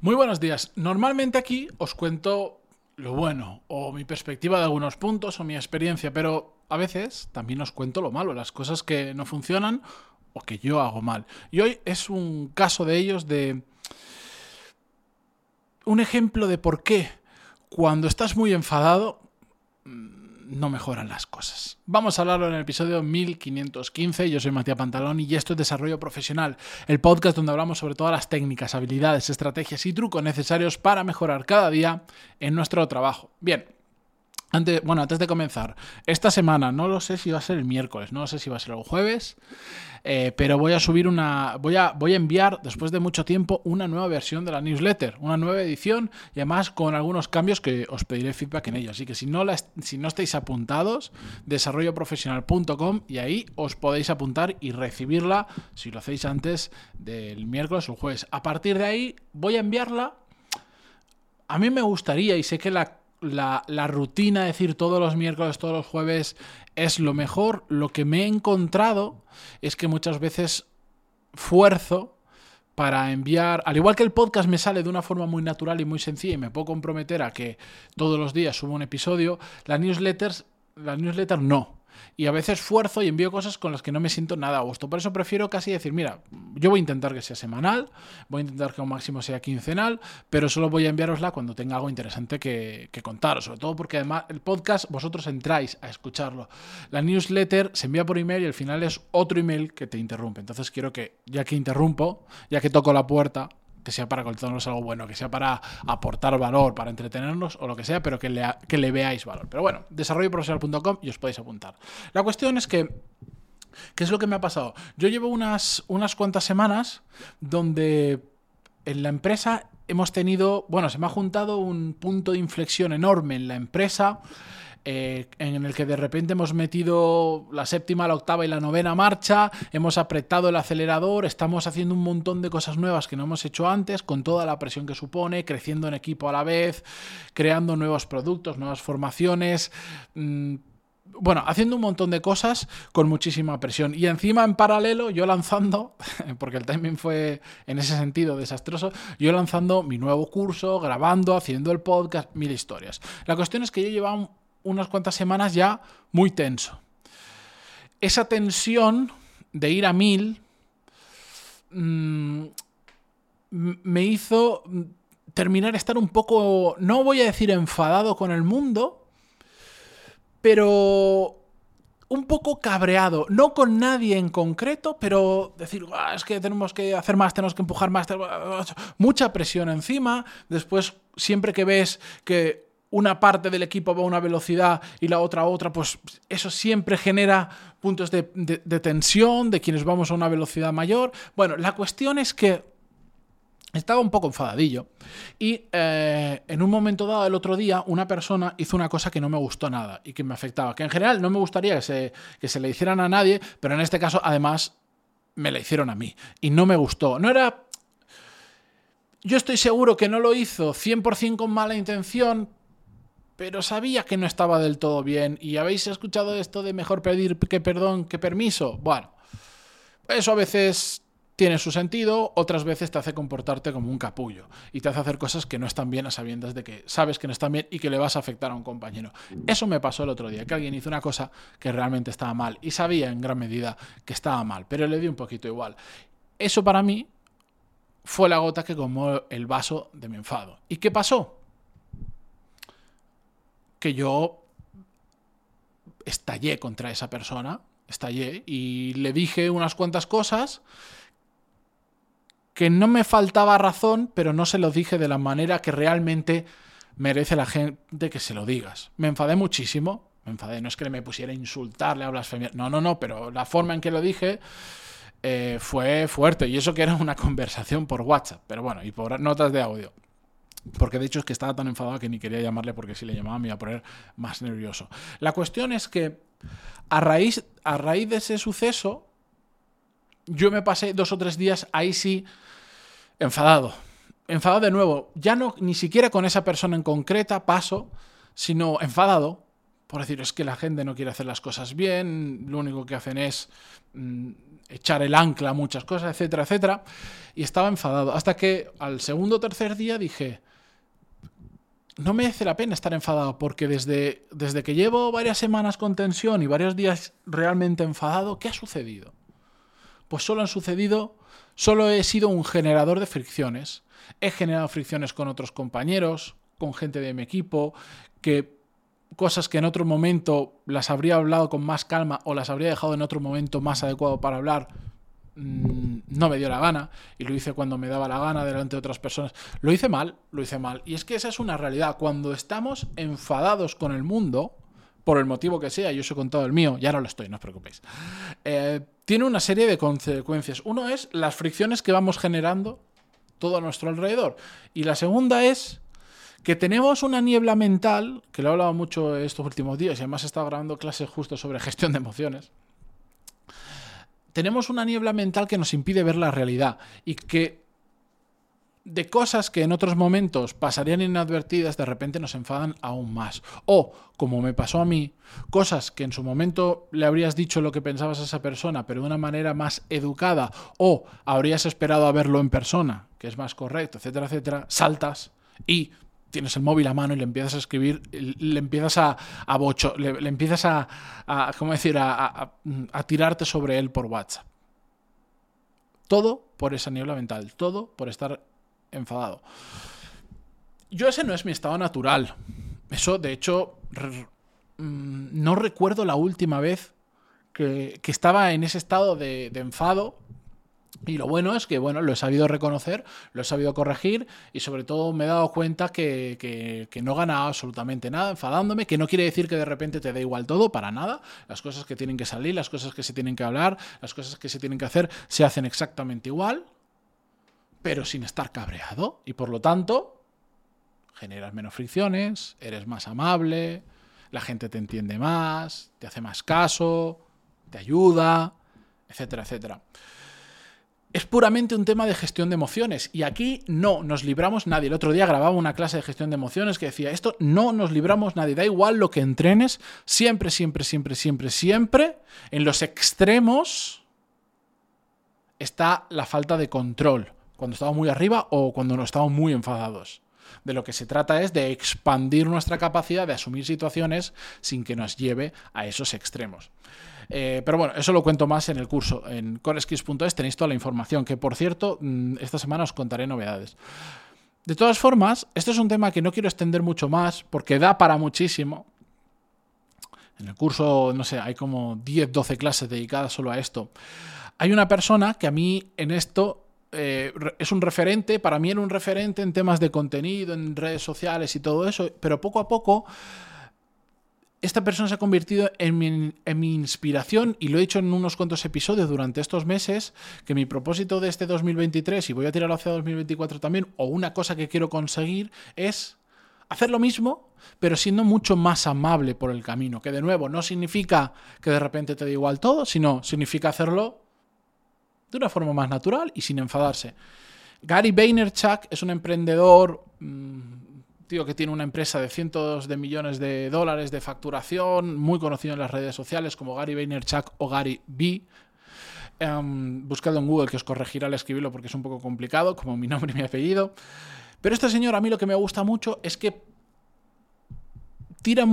Muy buenos días. Normalmente aquí os cuento lo bueno, o mi perspectiva de algunos puntos, o mi experiencia, pero a veces también os cuento lo malo, las cosas que no funcionan o que yo hago mal. Y hoy es un caso de ellos de... Un ejemplo de por qué cuando estás muy enfadado no mejoran las cosas. Vamos a hablarlo en el episodio 1515. Yo soy Matías Pantalón y esto es Desarrollo Profesional, el podcast donde hablamos sobre todas las técnicas, habilidades, estrategias y trucos necesarios para mejorar cada día en nuestro trabajo. Bien, antes, bueno, antes de comenzar, esta semana, no lo sé si va a ser el miércoles, no lo sé si va a ser el jueves, eh, pero voy a subir una, voy a, voy a enviar después de mucho tiempo una nueva versión de la newsletter, una nueva edición y además con algunos cambios que os pediré feedback en ello. Así que si no, si no estáis apuntados, desarrolloprofesional.com y ahí os podéis apuntar y recibirla si lo hacéis antes del miércoles o el jueves. A partir de ahí voy a enviarla. A mí me gustaría y sé que la la, la, rutina, decir todos los miércoles, todos los jueves, es lo mejor. Lo que me he encontrado es que muchas veces fuerzo para enviar, al igual que el podcast me sale de una forma muy natural y muy sencilla y me puedo comprometer a que todos los días subo un episodio, las newsletters, las newsletters no y a veces esfuerzo y envío cosas con las que no me siento nada a gusto. Por eso prefiero casi decir, mira, yo voy a intentar que sea semanal, voy a intentar que un máximo sea quincenal, pero solo voy a enviarosla cuando tenga algo interesante que, que contaros, sobre todo porque además el podcast vosotros entráis a escucharlo. La newsletter se envía por email y al final es otro email que te interrumpe. Entonces quiero que, ya que interrumpo, ya que toco la puerta, que sea para contarnos algo bueno, que sea para aportar valor, para entretenernos o lo que sea, pero que le, veáis valor. Pero bueno, desarrolloprofesional.com y os podéis apuntar. La cuestión es que ¿Qué es lo que me ha pasado? Yo llevo unas, unas cuantas semanas donde en la empresa hemos tenido, bueno, se me ha juntado un punto de inflexión enorme en la empresa eh, en el que de repente hemos metido la séptima, la octava y la novena marcha, hemos apretado el acelerador, estamos haciendo un montón de cosas nuevas que no hemos hecho antes, con toda la presión que supone, creciendo en equipo a la vez, creando nuevos productos, nuevas formaciones. Mm, bueno, haciendo un montón de cosas con muchísima presión. Y encima, en paralelo, yo lanzando, porque el timing fue en ese sentido desastroso, yo lanzando mi nuevo curso, grabando, haciendo el podcast, mil historias. La cuestión es que yo llevaba unas cuantas semanas ya muy tenso. Esa tensión de ir a mil mm, me hizo terminar estar un poco, no voy a decir enfadado con el mundo, pero un poco cabreado, no con nadie en concreto, pero decir, es que tenemos que hacer más, tenemos que empujar más, mucha presión encima, después siempre que ves que una parte del equipo va a una velocidad y la otra a otra, pues eso siempre genera puntos de, tensión de quienes vamos a una velocidad mayor. Bueno, la cuestión es que estaba un poco enfadadillo y eh, en un momento dado el otro día una persona hizo una cosa que no me gustó nada y que me afectaba, que en general no me gustaría que se, que se le hicieran a nadie, pero en este caso además me la hicieron a mí y no me gustó. No era... Yo estoy seguro que no lo hizo 100% con mala intención, pero sabía que no estaba del todo bien. ¿Y habéis escuchado esto de mejor pedir que perdón que permiso? Bueno, eso a veces tiene su sentido, otras veces te hace comportarte como un capullo y te hace hacer cosas que no están bien a sabiendas de que sabes que no están bien y que le vas a afectar a un compañero. Eso me pasó el otro día, que alguien hizo una cosa que realmente estaba mal y sabía en gran medida que estaba mal, pero le di un poquito igual. Eso para mí fue la gota que comó el vaso de mi enfado. ¿Y qué pasó? Que yo estallé contra esa persona, estallé y le dije unas cuantas cosas que no me faltaba razón, pero no se lo dije de la manera que realmente merece la gente que se lo digas. Me enfadé muchísimo, me enfadé, no es que me pusiera a insultarle, a blasfemiar, no, no, no, pero la forma en que lo dije eh, fue fuerte y eso que era una conversación por WhatsApp, pero bueno, y por notas de audio. Porque de hecho es que estaba tan enfadado que ni quería llamarle porque si le llamaba me iba a poner más nervioso. La cuestión es que a raíz, a raíz de ese suceso, yo me pasé dos o tres días ahí sí enfadado. Enfadado de nuevo. Ya no ni siquiera con esa persona en concreta paso, sino enfadado por decir, es que la gente no quiere hacer las cosas bien, lo único que hacen es mm, echar el ancla a muchas cosas, etcétera, etcétera. Y estaba enfadado. Hasta que al segundo o tercer día dije, no merece la pena estar enfadado, porque desde, desde que llevo varias semanas con tensión y varios días realmente enfadado, ¿qué ha sucedido? Pues solo han sucedido, solo he sido un generador de fricciones. He generado fricciones con otros compañeros, con gente de mi equipo, que cosas que en otro momento las habría hablado con más calma o las habría dejado en otro momento más adecuado para hablar, mm, no me dio la gana y lo hice cuando me daba la gana delante de otras personas. Lo hice mal, lo hice mal. Y es que esa es una realidad. Cuando estamos enfadados con el mundo, por el motivo que sea, yo os he contado el mío, ya no lo estoy, no os preocupéis, eh, tiene una serie de consecuencias. Uno es las fricciones que vamos generando todo a nuestro alrededor. Y la segunda es que tenemos una niebla mental, que lo he hablado mucho estos últimos días y además he estado grabando clases justo sobre gestión de emociones. Tenemos una niebla mental que nos impide ver la realidad y que de cosas que en otros momentos pasarían inadvertidas, de repente nos enfadan aún más. O, como me pasó a mí, cosas que en su momento le habrías dicho lo que pensabas a esa persona, pero de una manera más educada, o habrías esperado a verlo en persona, que es más correcto, etcétera, etcétera, saltas y tienes el móvil a mano y le empiezas a escribir, le empiezas a, bocho, le, empiezas a, ¿cómo decir?, a, tirarte sobre él por WhatsApp. Todo por esa niebla mental, todo por estar enfadado. Yo ese no es mi estado natural. Eso, de hecho, mm, no recuerdo la última vez que, estaba en ese estado de enfado y lo bueno es que, bueno, lo he sabido reconocer, lo he sabido corregir y sobre todo me he dado cuenta que, no gana absolutamente nada enfadándome, que no quiere decir que de repente te dé igual todo, para nada. Las cosas que tienen que salir, las cosas que se tienen que hablar, las cosas que se tienen que hacer, se hacen exactamente igual, pero sin estar cabreado. Y por lo tanto, generas menos fricciones, eres más amable, la gente te entiende más, te hace más caso, te ayuda, etcétera, etcétera es puramente un tema de gestión de emociones. Y aquí no nos libramos nadie. El otro día grababa una clase de gestión de emociones que decía, esto no nos libramos nadie. Da igual lo que entrenes, siempre, siempre, siempre, siempre, siempre, en los extremos está la falta de control. Cuando estamos muy arriba o cuando nos estamos muy enfadados. De lo que se trata es de expandir nuestra capacidad de asumir situaciones sin que nos lleve a esos extremos. Eh, pero bueno, eso lo cuento más en el curso. En coreskills.es tenéis toda la información, que por cierto, mm, esta semana os contaré novedades. De todas formas, esto es un tema que no quiero extender mucho más porque da para muchísimo. En el curso, no sé, hay como 10, 12 clases dedicadas solo a esto. Hay una persona que a mí en esto eh, es un referente, para mí era un referente en temas de contenido, en redes sociales y todo eso, pero poco a poco esta persona se ha convertido en mi, inspiración y lo he dicho en unos cuantos episodios durante estos meses, que mi propósito de este 2023, y voy a tirarlo hacia 2024 también, o una cosa que quiero conseguir, es hacer lo mismo, pero siendo mucho más amable por el camino, que de nuevo no significa que de repente te dé igual todo, sino significa hacerlo de una forma más natural y sin enfadarse. Gary Vaynerchuk es un emprendedor... Mm, tío que tiene una empresa de cientos de millones de dólares de facturación, muy conocido en las redes sociales como Gary Vaynerchuk o Gary B. Um, buscado en Google que os corregirá al escribirlo porque es un poco complicado, como mi nombre y mi apellido. Pero este señor a mí lo que me gusta mucho es que tira,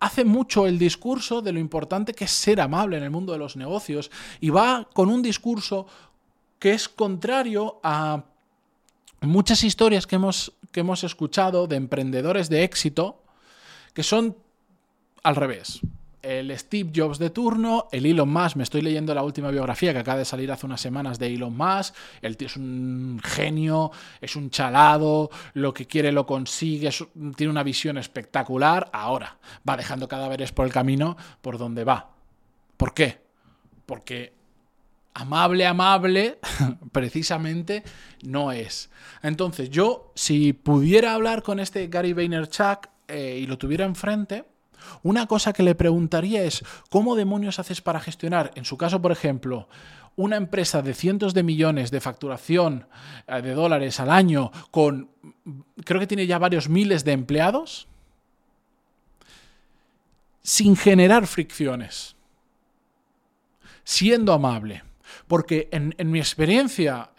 hace mucho el discurso de lo importante que es ser amable en el mundo de los negocios y va con un discurso que es contrario a muchas historias que hemos, que hemos escuchado de emprendedores de éxito que son al revés. El Steve Jobs de turno, el Elon Musk, me estoy leyendo la última biografía que acaba de salir hace unas semanas de Elon Musk, el tío es un genio, es un chalado, lo que quiere lo consigue, tiene una visión espectacular, ahora va dejando cadáveres por el camino por donde va. ¿Por qué? Porque amable, amable, precisamente no es. Entonces, yo, si pudiera hablar con este Gary Vaynerchuk eh, y lo tuviera enfrente, una cosa que le preguntaría es, ¿cómo demonios haces para gestionar, en su caso, por ejemplo, una empresa de cientos de millones de facturación eh, de dólares al año con, creo que tiene ya varios miles de empleados, sin generar fricciones, siendo amable? Porque en, mi experiencia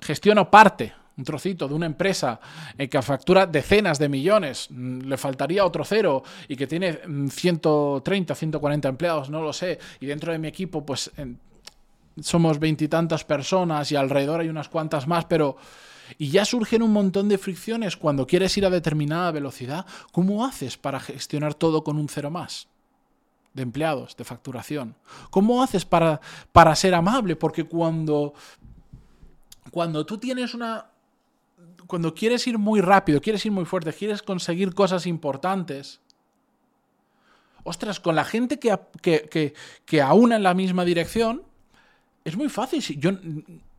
gestiono parte, un trocito de una empresa eh, que factura decenas de millones, mm, le faltaría otro cero y que tiene 130, mm, 140 empleados, no lo sé, y dentro de mi equipo pues somos veintitantas personas y alrededor hay unas cuantas más, pero... Y ya surgen un montón de fricciones cuando quieres ir a determinada velocidad. ¿Cómo haces para gestionar todo con un cero más? de empleados, de facturación. ¿Cómo haces para, para ser amable? Porque cuando, cuando tú tienes una... Cuando quieres ir muy rápido, quieres ir muy fuerte, quieres conseguir cosas importantes, ostras, con la gente que, que, que, que aúna en la misma dirección, es muy fácil. Yo,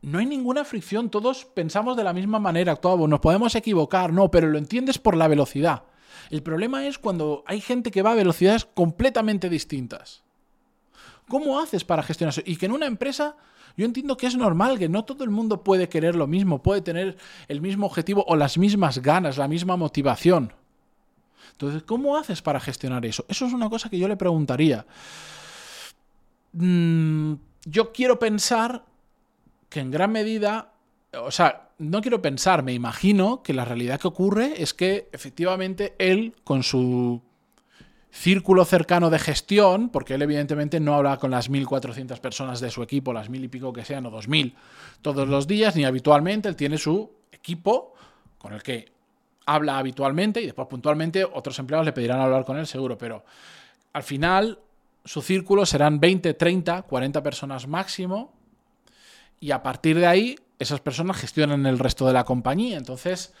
no hay ninguna fricción, todos pensamos de la misma manera, actuamos, nos podemos equivocar, no, pero lo entiendes por la velocidad. El problema es cuando hay gente que va a velocidades completamente distintas. ¿Cómo haces para gestionar eso? Y que en una empresa yo entiendo que es normal, que no todo el mundo puede querer lo mismo, puede tener el mismo objetivo o las mismas ganas, la misma motivación. Entonces, ¿cómo haces para gestionar eso? Eso es una cosa que yo le preguntaría. Mm, yo quiero pensar que en gran medida, o sea, no quiero pensar, me imagino que la realidad que ocurre es que efectivamente él, con su círculo cercano de gestión, porque él evidentemente no habla con las 1.400 personas de su equipo, las mil y pico que sean, o 2.000, todos los días, ni habitualmente, él tiene su equipo con el que habla habitualmente y después puntualmente otros empleados le pedirán hablar con él seguro, pero al final su círculo serán 20, 30, 40 personas máximo y a partir de ahí esas personas gestionan el resto de la compañía. Entonces,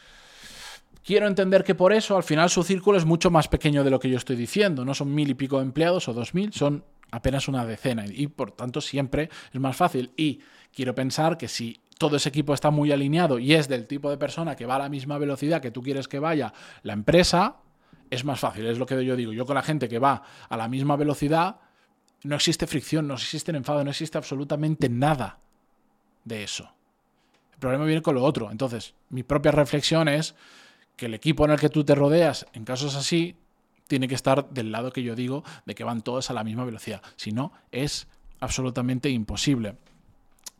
quiero entender que por eso al final su círculo es mucho más pequeño de lo que yo estoy diciendo. No son mil y pico empleados o dos mil, son apenas una decena y por tanto siempre es más fácil. Y quiero pensar que si todo ese equipo está muy alineado y es del tipo de persona que va a la misma velocidad que tú quieres que vaya la empresa, es más fácil, es lo que yo digo. Yo con la gente que va a la misma velocidad, no existe fricción, no existe enfado, no existe absolutamente nada de eso. El problema viene con lo otro. Entonces, mi propia reflexión es que el equipo en el que tú te rodeas, en casos así, tiene que estar del lado que yo digo de que van todos a la misma velocidad. Si no, es absolutamente imposible.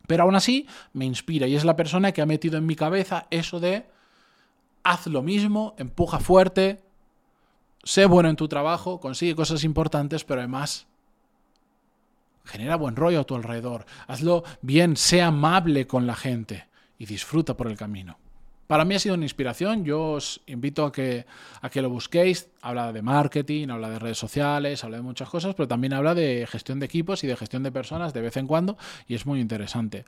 Pero aún así, me inspira y es la persona que ha metido en mi cabeza eso de haz lo mismo, empuja fuerte, sé bueno en tu trabajo, consigue cosas importantes, pero además genera buen rollo a tu alrededor. Hazlo bien, sé amable con la gente y disfruta por el camino. Para mí ha sido una inspiración, yo os invito a que, a que lo busquéis. Habla de marketing, habla de redes sociales, habla de muchas cosas, pero también habla de gestión de equipos y de gestión de personas de vez en cuando y es muy interesante.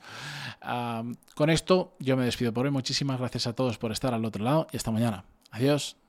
con esto yo me despido por hoy. Muchísimas gracias a todos por estar al otro lado y hasta mañana. Adiós.